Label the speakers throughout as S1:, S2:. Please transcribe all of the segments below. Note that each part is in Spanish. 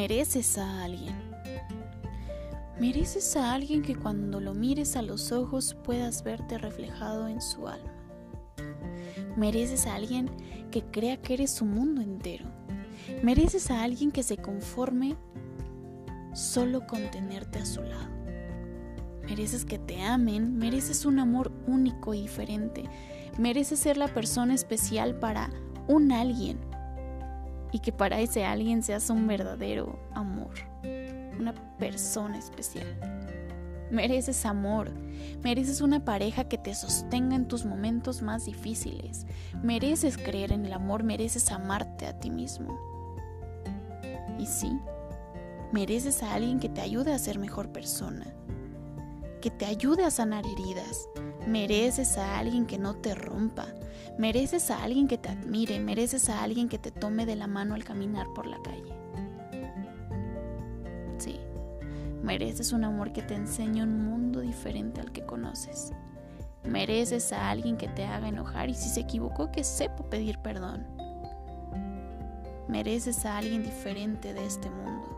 S1: Mereces a alguien. Mereces a alguien que cuando lo mires a los ojos puedas verte reflejado en su alma. Mereces a alguien que crea que eres su mundo entero. Mereces a alguien que se conforme solo con tenerte a su lado. Mereces que te amen, mereces un amor único y diferente. Mereces ser la persona especial para un alguien y que para ese alguien seas un verdadero amor, una persona especial. Mereces amor, mereces una pareja que te sostenga en tus momentos más difíciles, mereces creer en el amor, mereces amarte a ti mismo. Y sí, mereces a alguien que te ayude a ser mejor persona, que te ayude a sanar heridas. Mereces a alguien que no te rompa. Mereces a alguien que te admire. Mereces a alguien que te tome de la mano al caminar por la calle. Sí, mereces un amor que te enseñe un mundo diferente al que conoces. Mereces a alguien que te haga enojar y si se equivocó que sepa pedir perdón. Mereces a alguien diferente de este mundo.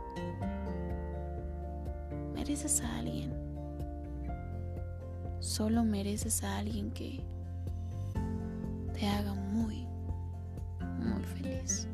S1: Mereces a alguien Solo mereces a alguien que te haga muy, muy feliz.